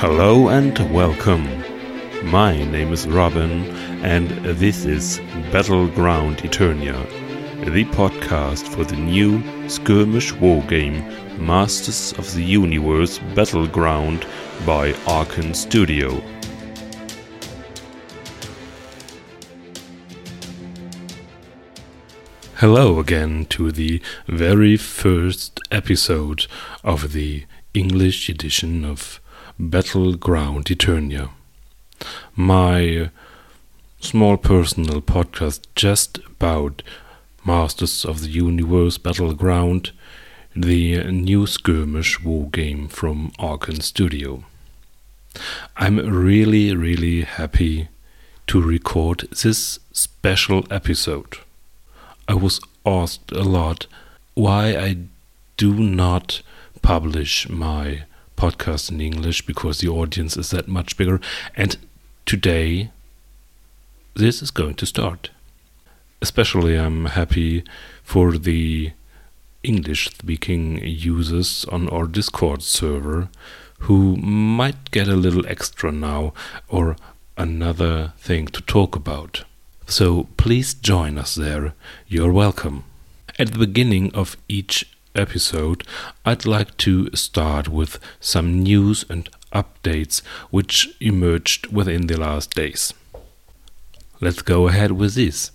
Hello and welcome. My name is Robin, and this is Battleground Eternia, the podcast for the new skirmish war game Masters of the Universe Battleground by Archon Studio. Hello again to the very first episode of the English edition of Battleground Eternia. My small personal podcast just about Masters of the Universe Battleground, the new skirmish war game from Archon Studio. I'm really, really happy to record this special episode. I was asked a lot why I do not publish my podcast in English because the audience is that much bigger. And today, this is going to start. Especially, I'm happy for the English speaking users on our Discord server who might get a little extra now or another thing to talk about. So please join us there. You're welcome. At the beginning of each episode, I'd like to start with some news and updates which emerged within the last days. Let's go ahead with this.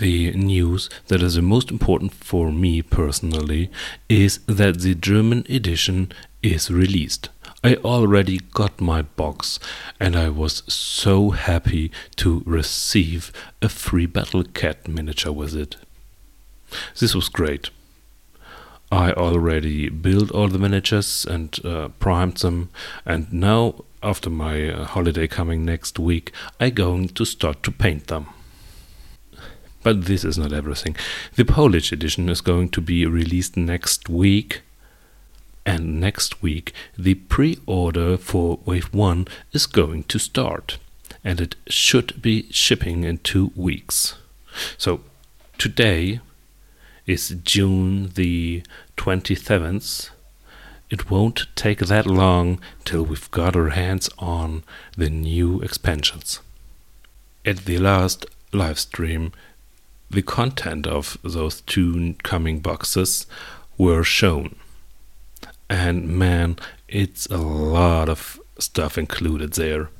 The news that is the most important for me personally is that the German edition is released. I already got my box and I was so happy to receive a free Battle Cat miniature with it. This was great. I already built all the miniatures and uh, primed them, and now, after my uh, holiday coming next week, I'm going to start to paint them. But this is not everything. The Polish edition is going to be released next week, and next week the pre order for Wave 1 is going to start, and it should be shipping in two weeks. So, today is June the 27th. It won't take that long till we've got our hands on the new expansions. At the last live stream, the content of those two coming boxes were shown. And man, it's a lot of stuff included there.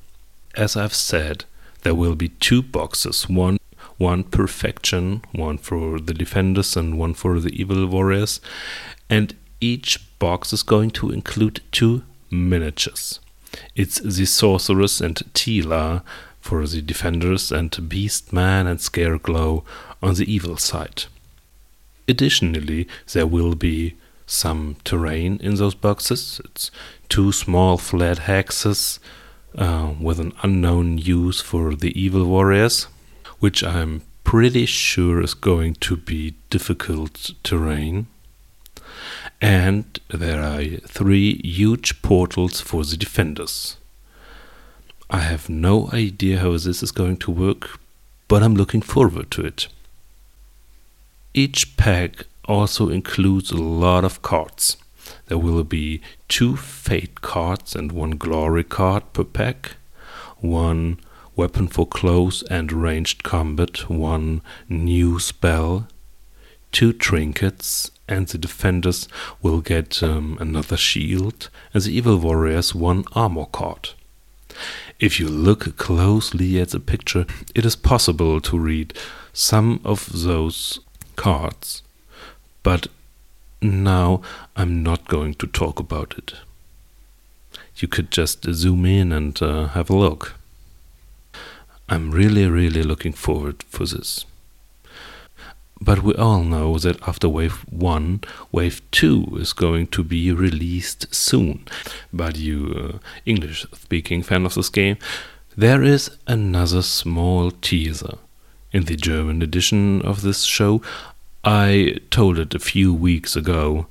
As I've said, there will be two boxes one one perfection, one for the defenders and one for the evil warriors. And each box is going to include two miniatures. It's the sorceress and Teela for the defenders and Beastman and Scareglow on the evil side. Additionally, there will be some terrain in those boxes. It's two small flat hexes uh, with an unknown use for the evil warriors which I'm pretty sure is going to be difficult terrain. And there are three huge portals for the defenders. I have no idea how this is going to work, but I'm looking forward to it. Each pack also includes a lot of cards. There will be two fate cards and one glory card per pack, one weapon for close and ranged combat, one new spell, two trinkets, and the defenders will get um, another shield, and the evil warriors one armor card. If you look closely at the picture, it is possible to read some of those cards, but now I'm not going to talk about it. You could just zoom in and uh, have a look. I'm really, really looking forward for this. But we all know that after Wave 1, Wave 2 is going to be released soon. But you uh, English speaking fan of this game, there is another small teaser. In the German edition of this show, I told it a few weeks ago,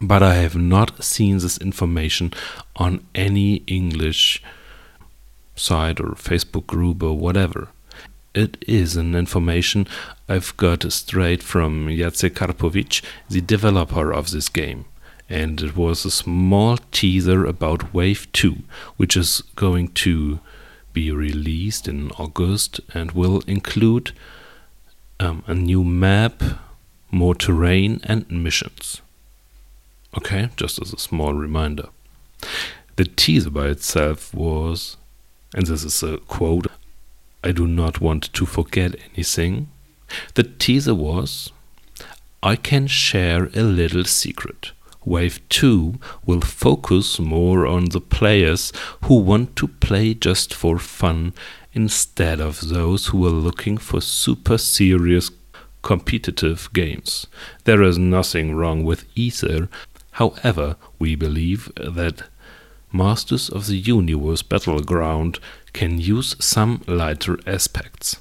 but I have not seen this information on any English site or Facebook group or whatever. It is an information I've got straight from Jacek Karpowicz, the developer of this game. and it was a small teaser about Wave 2, which is going to be released in August and will include um, a new map, more terrain, and missions. Okay, just as a small reminder. The teaser by itself was, and this is a quote, I do not want to forget anything. The teaser was, I can share a little secret. Wave 2 will focus more on the players who want to play just for fun instead of those who are looking for super serious competitive games. There is nothing wrong with either. However, we believe that Masters of the Universe Battleground can use some lighter aspects.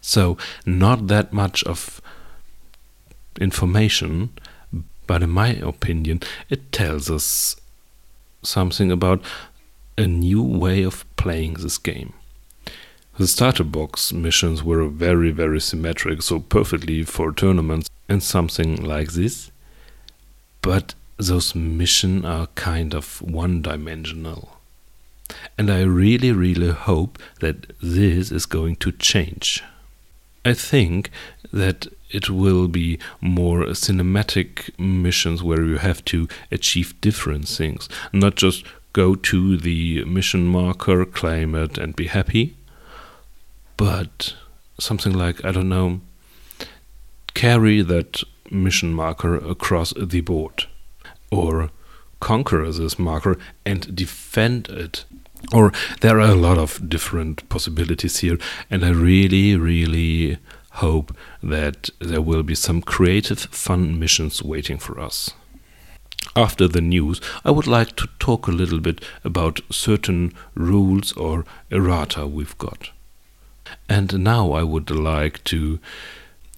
So, not that much of information, but in my opinion, it tells us something about a new way of playing this game. The starter box missions were very, very symmetric, so perfectly for tournaments and something like this. But those missions are kind of one dimensional. And I really, really hope that this is going to change. I think that it will be more cinematic missions where you have to achieve different things, not just go to the mission marker, claim it, and be happy, but something like, I don't know, carry that mission marker across the board, or conquer this marker and defend it. Or there are a lot of different possibilities here, and I really, really hope that there will be some creative, fun missions waiting for us. After the news, I would like to talk a little bit about certain rules or errata we've got. And now I would like to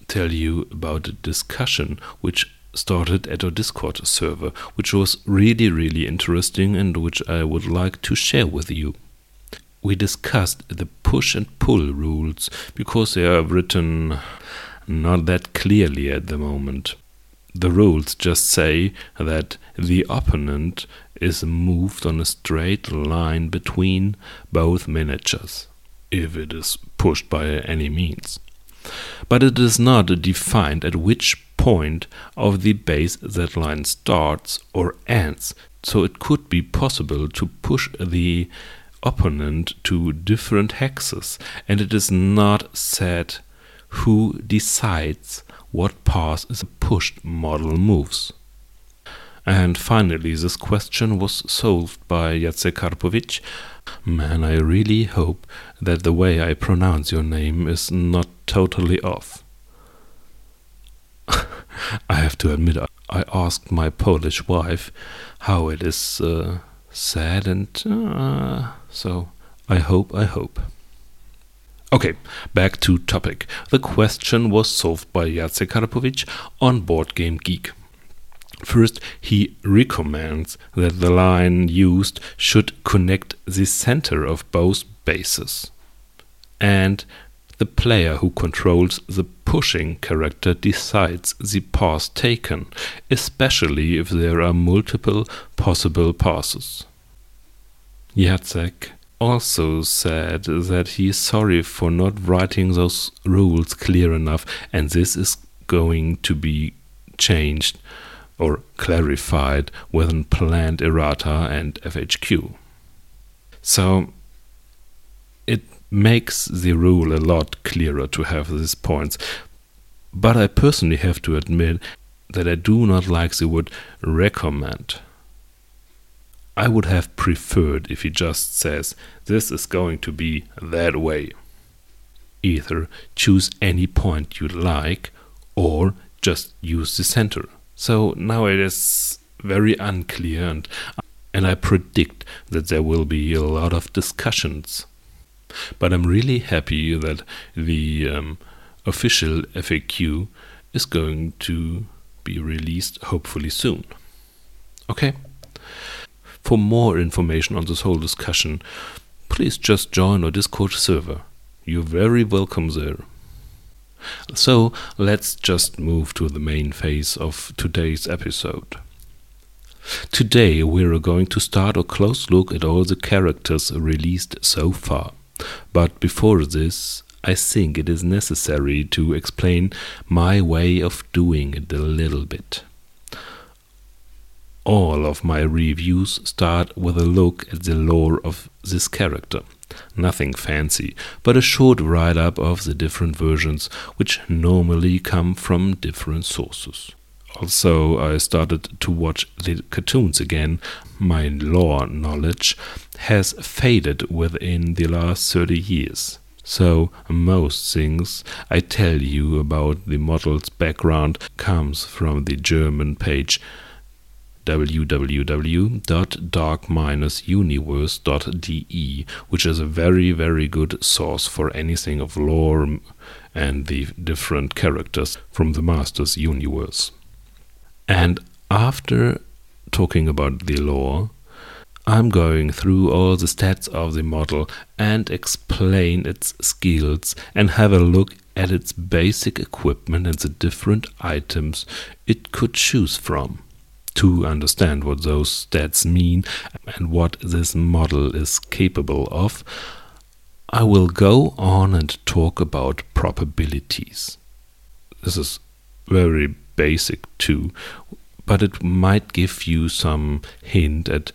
tell you about a discussion which started at a Discord server, which was really, really interesting and which I would like to share with you we discussed the push and pull rules because they are written not that clearly at the moment. The rules just say that the opponent is moved on a straight line between both miniatures, if it is pushed by any means. But it is not defined at which point of the base that line starts or ends, so it could be possible to push the opponent to different hexes, and it is not said who decides what path the pushed model moves. And finally, this question was solved by Jacek Karpowicz. Man, I really hope that the way I pronounce your name is not totally off. Have to admit, I asked my Polish wife how it is uh, said, and uh, so I hope, I hope. Okay, back to topic. The question was solved by Jacek Karpowicz on Board Game Geek. First, he recommends that the line used should connect the center of both bases. And the player who controls the pushing character decides the path taken, especially if there are multiple possible passes. Jacek also said that he is sorry for not writing those rules clear enough, and this is going to be changed or clarified within planned errata and FAQ. So makes the rule a lot clearer to have these points. But I personally have to admit that I do not like the word recommend. I would have preferred if he just says, this is going to be that way. Either choose any point you like or just use the center. So now it is very unclear and and I predict that there will be a lot of discussions but I'm really happy that the um, official FAQ is going to be released hopefully soon. Okay? For more information on this whole discussion, please just join our Discord server. You're very welcome there. So let's just move to the main phase of today's episode. Today we're going to start a close look at all the characters released so far. But before this, I think it is necessary to explain my way of doing it a little bit. All of my reviews start with a look at the lore of this character. Nothing fancy, but a short write up of the different versions, which normally come from different sources. Also, I started to watch the cartoons again. My lore knowledge has faded within the last 30 years. So, most things I tell you about the model's background comes from the German page www.dark-universe.de, which is a very, very good source for anything of lore and the different characters from the Master's universe. And after talking about the lore, I'm going through all the stats of the model and explain its skills and have a look at its basic equipment and the different items it could choose from to understand what those stats mean and what this model is capable of. I will go on and talk about probabilities. This is very basic too, but it might give you some hint at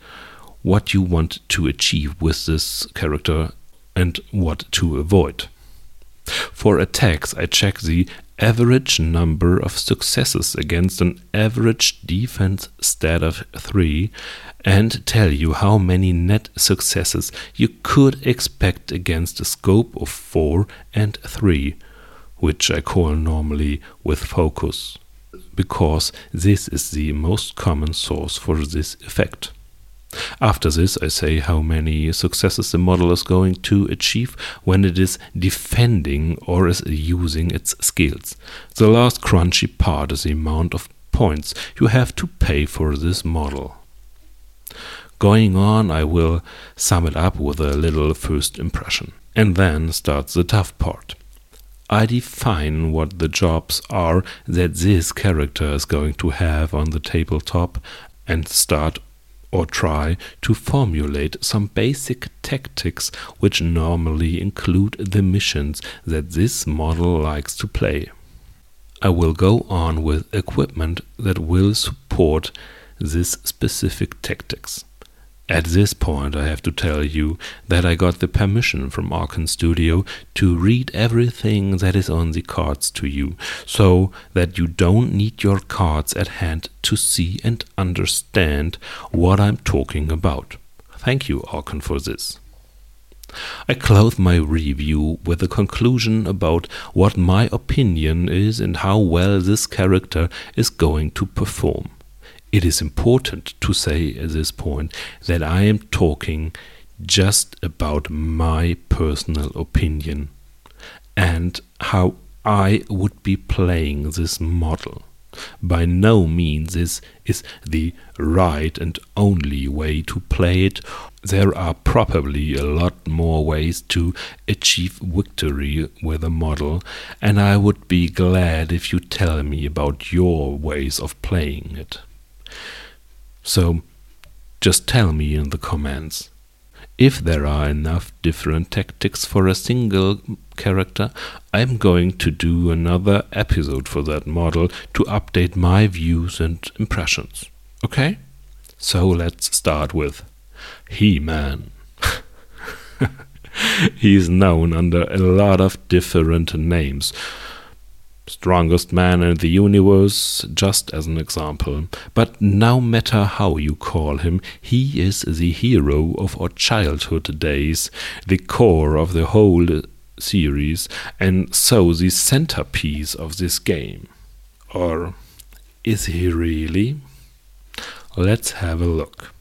what you want to achieve with this character and what to avoid. For attacks, I check the average number of successes against an average defense stat of 3 and tell you how many net successes you could expect against a scope of 4 and 3, which I call normally with focus because this is the most common source for this effect. After this, I say how many successes the model is going to achieve when it is defending or is using its skills. The last crunchy part is the amount of points you have to pay for this model. Going on, I will sum it up with a little first impression. And then starts the tough part. I define what the jobs are that this character is going to have on the tabletop and start or try to formulate some basic tactics which normally include the missions that this model likes to play. I will go on with equipment that will support this specific tactics. At this point, I have to tell you that I got the permission from Archon Studio to read everything that is on the cards to you, so that you don't need your cards at hand to see and understand what I'm talking about. Thank you, Archon, for this. I close my review with a conclusion about what my opinion is and how well this character is going to perform. It is important to say at this point that I am talking just about my personal opinion and how I would be playing this model. By no means this is the right and only way to play it. There are probably a lot more ways to achieve victory with a model, and I would be glad if you tell me about your ways of playing it. So just tell me in the comments. If there are enough different tactics for a single character, I'm going to do another episode for that model to update my views and impressions. Okay? So let's start with He Man. He's known under a lot of different names strongest man in the universe, just as an example. But no matter how you call him, he is the hero of our childhood days, the core of the whole series, and so the centerpiece of this game. Or is he really? Let's have a look.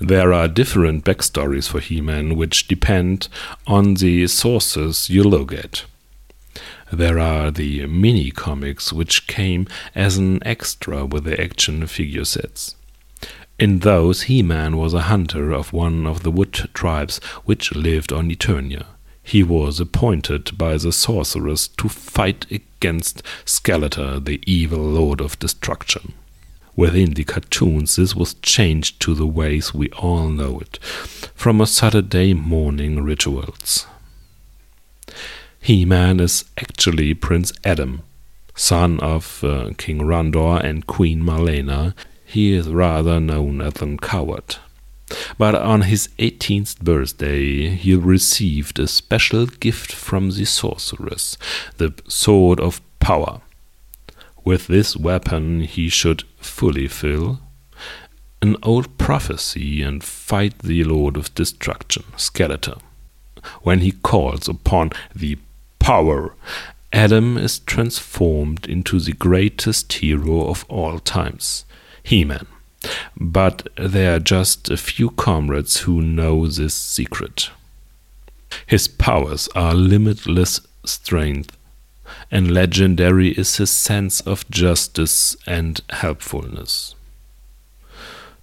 There are different backstories for He Man, which depend on the sources you look at. There are the mini comics, which came as an extra with the action figure sets. In those, He Man was a hunter of one of the wood tribes which lived on Eternia. he was appointed by the sorceress to fight against Skeletor, the evil lord of destruction. Within the cartoons, this was changed to the ways we all know it, from a Saturday morning rituals. He Man is actually Prince Adam, son of uh, King Randor and Queen Marlena. He is rather known as a coward. But on his 18th birthday, he received a special gift from the sorceress, the Sword of Power. With this weapon, he should fully fill an old prophecy and fight the Lord of Destruction, Skeletor. When he calls upon the power, Adam is transformed into the greatest hero of all times, He Man. But there are just a few comrades who know this secret. His powers are limitless strength, and legendary is his sense of justice and helpfulness.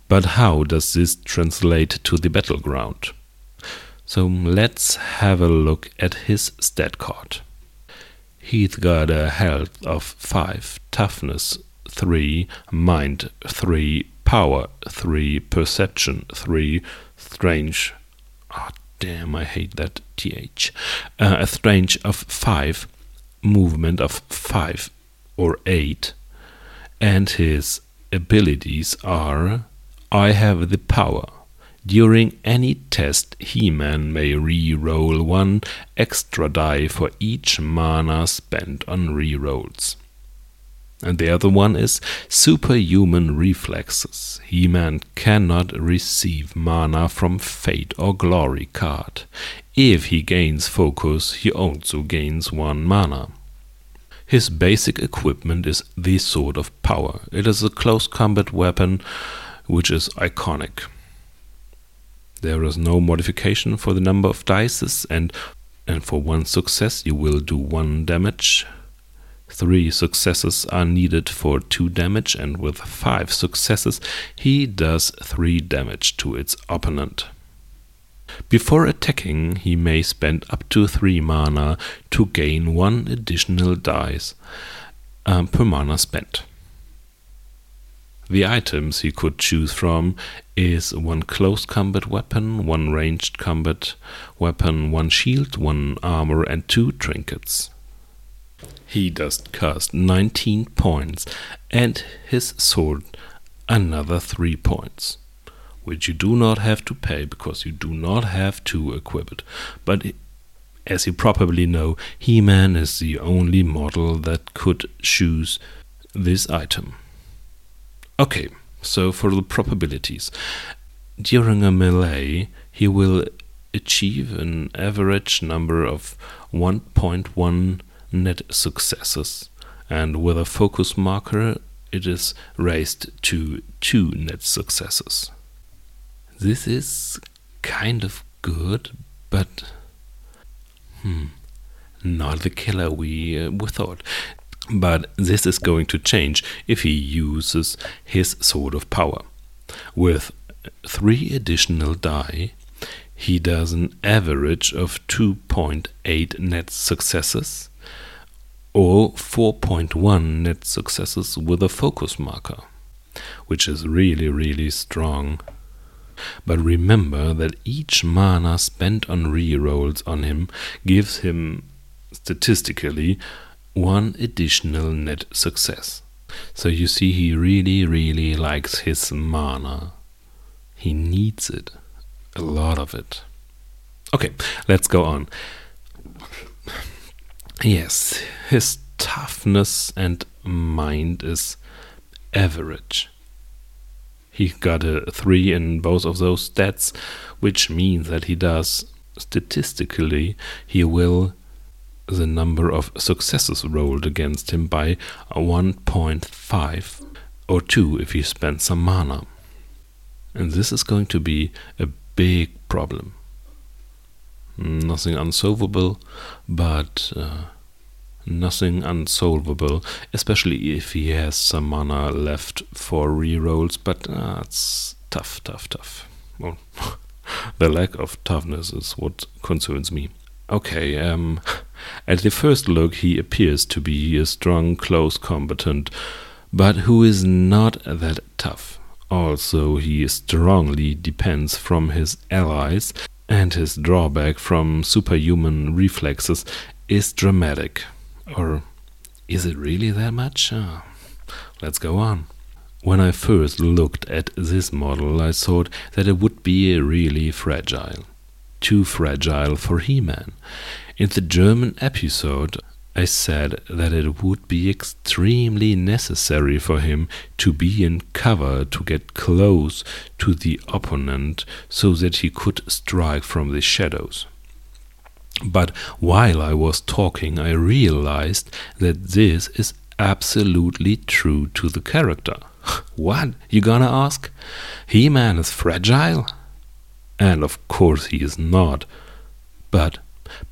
But how does this translate to the battleground? So let's have a look at his stat card. He's got a health of 5, toughness 3, mind 3, power 3, perception 3, strange. Oh, damn, I hate that th. Uh, a strange of 5, movement of 5 or 8, and his abilities are I have the power. During any test, He-Man may re-roll one extra die for each mana spent on re-rolls. And the other one is superhuman reflexes. He-Man cannot receive mana from Fate or Glory card. If he gains focus, he also gains one mana. His basic equipment is the Sword of Power. It is a close combat weapon which is iconic. There is no modification for the number of dices and and for one success you will do one damage Three successes are needed for two damage, and with five successes, he does three damage to its opponent. Before attacking, he may spend up to three mana to gain one additional dice um, per mana spent. The items he could choose from is one close combat weapon, one ranged combat weapon, one shield, one armor, and two trinkets. He does cost 19 points, and his sword another 3 points, which you do not have to pay because you do not have to equip it. But as you probably know, He Man is the only model that could choose this item. Okay, so for the probabilities. During a melee, he will achieve an average number of 1.1 net successes, and with a focus marker it is raised to two net successes. This is kind of good, but hmm, not the killer we, uh, we thought. But this is going to change if he uses his Sword of Power. With three additional die, he does an average of 2.8 net successes or 4.1 net successes with a focus marker, which is really, really strong. But remember that each mana spent on rerolls on him gives him, statistically, one additional net success. So you see, he really, really likes his mana. He needs it. A lot of it. Okay, let's go on. Yes, his toughness and mind is average. He got a 3 in both of those stats, which means that he does, statistically, he will the number of successes rolled against him by 1.5 or 2 if he spends some mana. And this is going to be a big problem nothing unsolvable, but uh, nothing unsolvable, especially if he has some mana left for rerolls, but uh, it's tough, tough, tough. Well, the lack of toughness is what concerns me. Okay, um, at the first look, he appears to be a strong close combatant, but who is not that tough. Also, he strongly depends from his allies, and his drawback from superhuman reflexes is dramatic. Or is it really that much? Uh, let's go on. When I first looked at this model, I thought that it would be really fragile. Too fragile for He Man. In the German episode, I said that it would be extremely necessary for him to be in cover to get close to the opponent so that he could strike from the shadows. But while I was talking, I realized that this is absolutely true to the character. what, you gonna ask? He Man is fragile? And of course he is not. But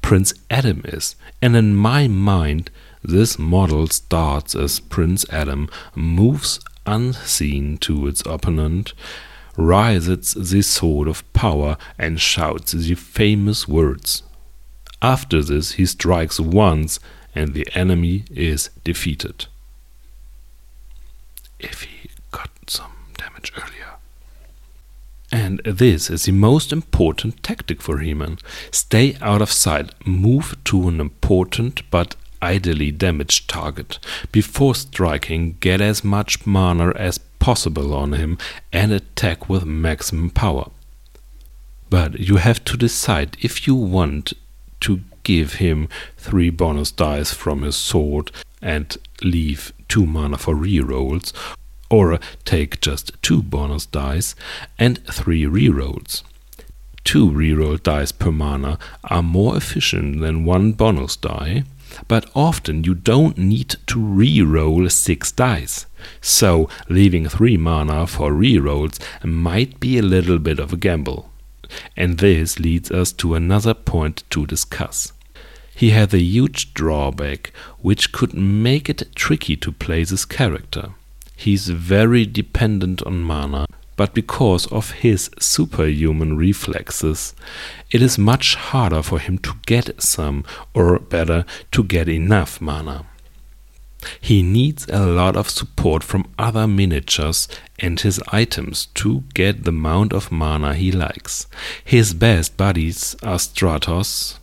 Prince Adam is, and in my mind, this model starts as Prince Adam moves unseen to its opponent, raises the sword of power, and shouts the famous words. After this, he strikes once, and the enemy is defeated. If he got some damage earlier. And this is the most important tactic for He-Man. Stay out of sight, move to an important but ideally damaged target. Before striking, get as much mana as possible on him and attack with maximum power. But you have to decide if you want to give him 3 bonus dice from his sword and leave 2 mana for rerolls, or take just two bonus dice and three rerolls. Two reroll dice per mana are more efficient than one bonus die, but often you don't need to reroll six dice. So leaving three mana for rerolls might be a little bit of a gamble. And this leads us to another point to discuss. He had a huge drawback which could make it tricky to play this character. He's very dependent on mana, but because of his superhuman reflexes, it is much harder for him to get some, or better, to get enough mana. He needs a lot of support from other miniatures and his items to get the amount of mana he likes. His best buddies are Stratos,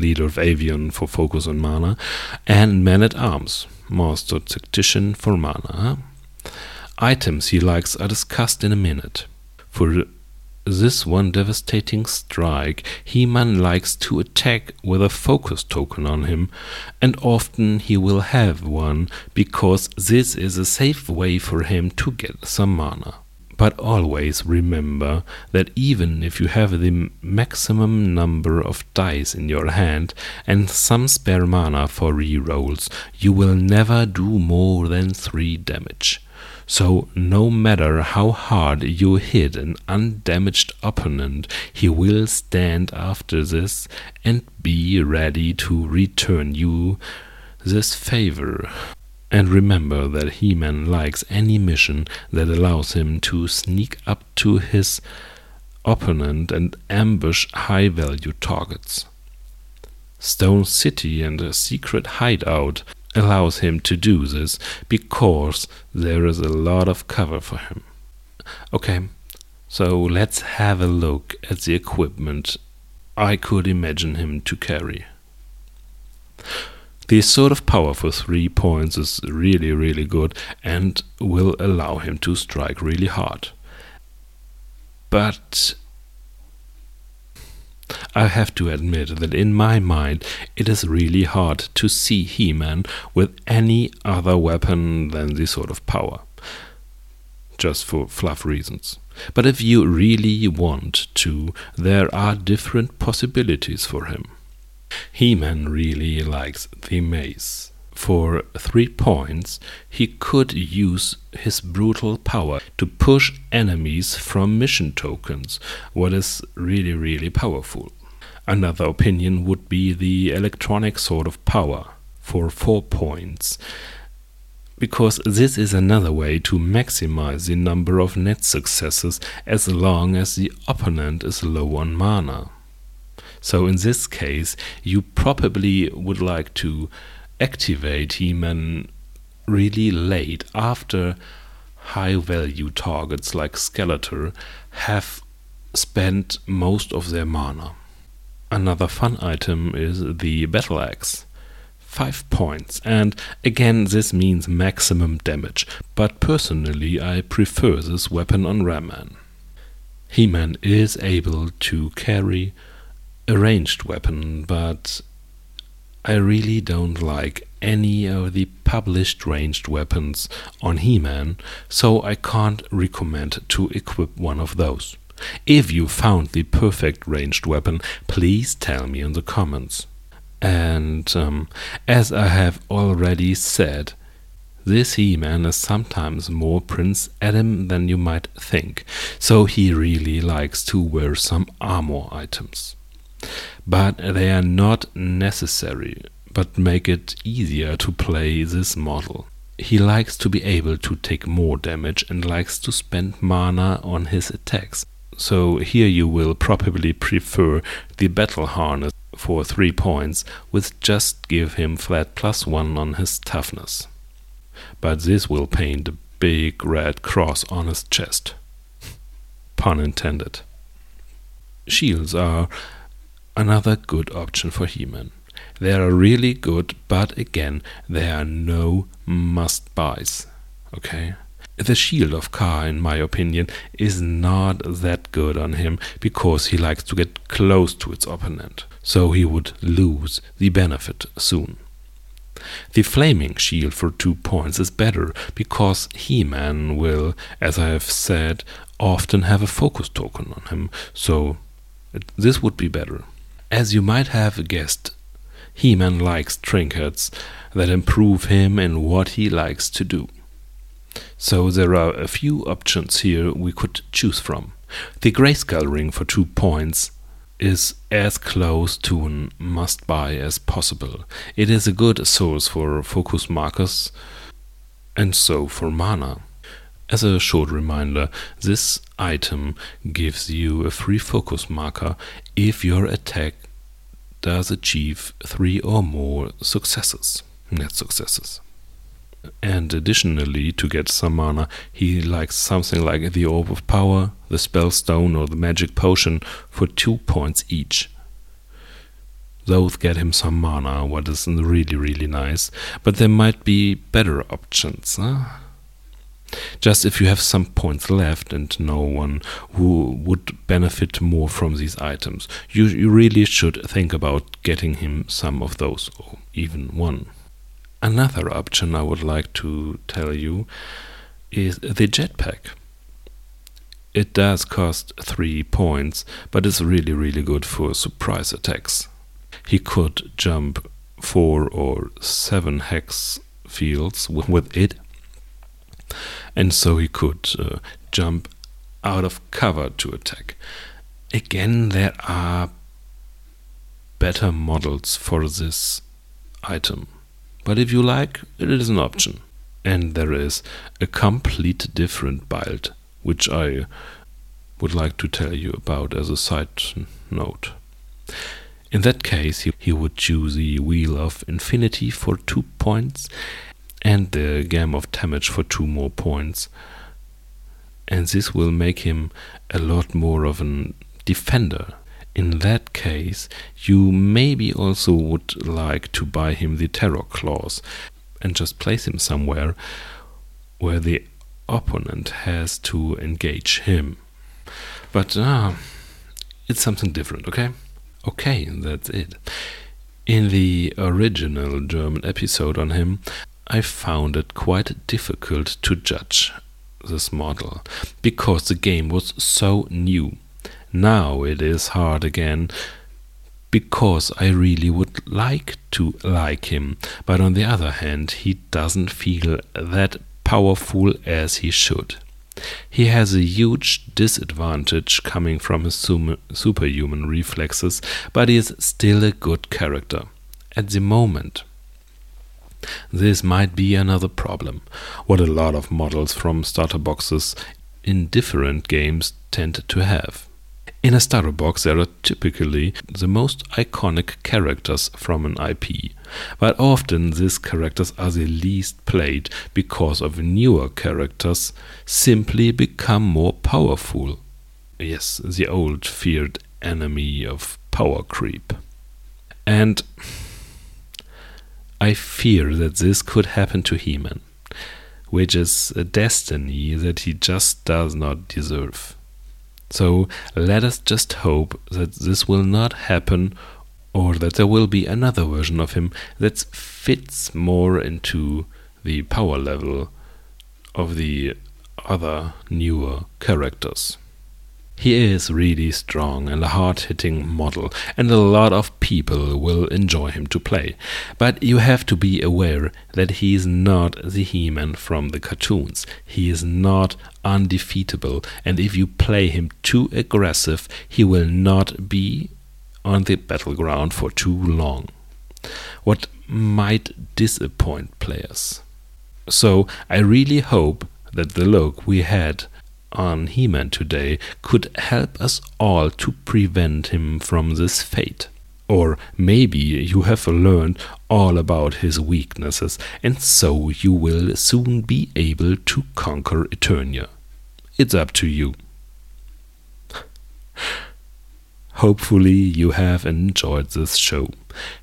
leader of Avion for focus on mana, and Man at Arms, master tactician for mana. Items he likes are discussed in a minute. For this one devastating strike, He-Man likes to attack with a focus token on him, and often he will have one because this is a safe way for him to get some mana. But always remember that even if you have the maximum number of dice in your hand and some spare mana for rerolls, you will never do more than 3 damage. So, no matter how hard you hit an undamaged opponent, he will stand after this and be ready to return you this favor. And remember that He Man likes any mission that allows him to sneak up to his opponent and ambush high value targets. Stone City and a secret hideout allows him to do this because there is a lot of cover for him. Okay, so let's have a look at the equipment I could imagine him to carry. The Sword of Power for three points is really, really good and will allow him to strike really hard. But I have to admit that in my mind it is really hard to see He Man with any other weapon than this Sword of Power. Just for fluff reasons. But if you really want to, there are different possibilities for him. He Man really likes the mace for three points, he could use his brutal power to push enemies from mission tokens, what is really, really powerful. Another opinion would be the electronic sword of power for four points, because this is another way to maximize the number of net successes as long as the opponent is low on mana. So in this case, you probably would like to activate He-Man really late after high value targets like Skeletor have spent most of their mana. Another fun item is the Battle Axe. 5 points, and again this means maximum damage, but personally I prefer this weapon on Ram-Man. He-Man is able to carry a ranged weapon, but I really don't like any of the published ranged weapons on He-Man, so I can't recommend to equip one of those. If you found the perfect ranged weapon, please tell me in the comments. And um, as I have already said, this He-Man is sometimes more Prince Adam than you might think, so he really likes to wear some armor items. But they are not necessary, but make it easier to play this model. He likes to be able to take more damage and likes to spend mana on his attacks. So here you will probably prefer the battle harness for 3 points, which just give him flat plus 1 on his toughness. But this will paint a big red cross on his chest. Pun intended. Shields are another good option for He-Man. They are really good, but again, they are no must buys. Okay? The Shield of Ka, in my opinion, is not that good on him because he likes to get close to its opponent, so he would lose the benefit soon. The Flaming Shield for two points is better because He Man will, as I have said, often have a focus token on him, so it, this would be better. As you might have guessed, He Man likes trinkets that improve him in what he likes to do. So there are a few options here we could choose from. The Grayskull ring for two points is as close to a must buy as possible. It is a good source for focus markers and so for mana. As a short reminder, this item gives you a free focus marker if your attack does achieve three or more successes, net successes. And additionally, to get some mana, he likes something like the Orb of Power, the Spell Stone, or the Magic Potion for two points each. Those get him some mana, what is really, really nice. But there might be better options. Huh? Just if you have some points left and no one who would benefit more from these items, you, you really should think about getting him some of those, or even one. Another option I would like to tell you is the jetpack. It does cost 3 points, but it's really, really good for surprise attacks. He could jump 4 or 7 hex fields with it, and so he could uh, jump out of cover to attack. Again, there are better models for this item. But if you like, it is an option. And there is a complete different build, which I would like to tell you about as a side note. In that case, he, he would choose the Wheel of Infinity for two points and the Gem of Damage for two more points. And this will make him a lot more of a defender in that case, you maybe also would like to buy him the Terror Claws and just place him somewhere where the opponent has to engage him. But uh, it's something different, okay? Okay, that's it. In the original German episode on him, I found it quite difficult to judge this model because the game was so new. Now it is hard again because I really would like to like him, but on the other hand, he doesn't feel that powerful as he should. He has a huge disadvantage coming from his superhuman reflexes, but he is still a good character at the moment. This might be another problem, what a lot of models from starter boxes in different games tend to have. In a starter box, there are typically the most iconic characters from an IP, but often these characters are the least played because of newer characters simply become more powerful. Yes, the old feared enemy of power creep. And I fear that this could happen to He which is a destiny that he just does not deserve. So let us just hope that this will not happen or that there will be another version of him that fits more into the power level of the other newer characters. He is really strong and a hard hitting model, and a lot of people will enjoy him to play. But you have to be aware that he is not the He Man from the cartoons. He is not undefeatable, and if you play him too aggressive, he will not be on the battleground for too long. What might disappoint players. So I really hope that the look we had on He Man today could help us all to prevent him from this fate. Or maybe you have learned all about his weaknesses, and so you will soon be able to conquer Eternia. It's up to you. Hopefully, you have enjoyed this show.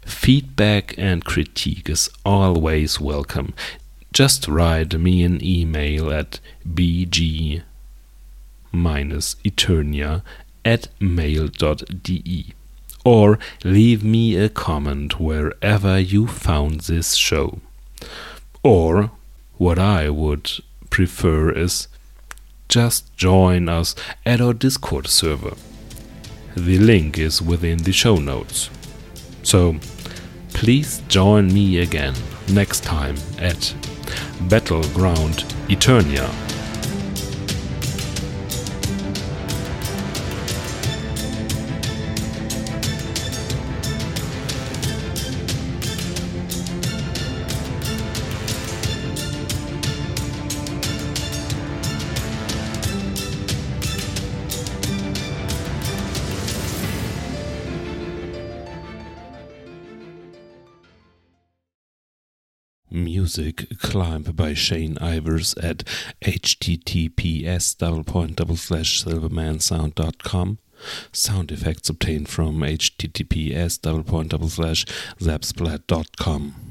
Feedback and critique is always welcome. Just write me an email at bg eternia at mail.de or leave me a comment wherever you found this show. Or, what I would prefer is just join us at our Discord server. The link is within the show notes. So, please join me again next time at Battleground Eternia. Music Climb by Shane Ivers at https double point double slash silvermansound.com. Sound effects obtained from https double point double slash zapsplat.com.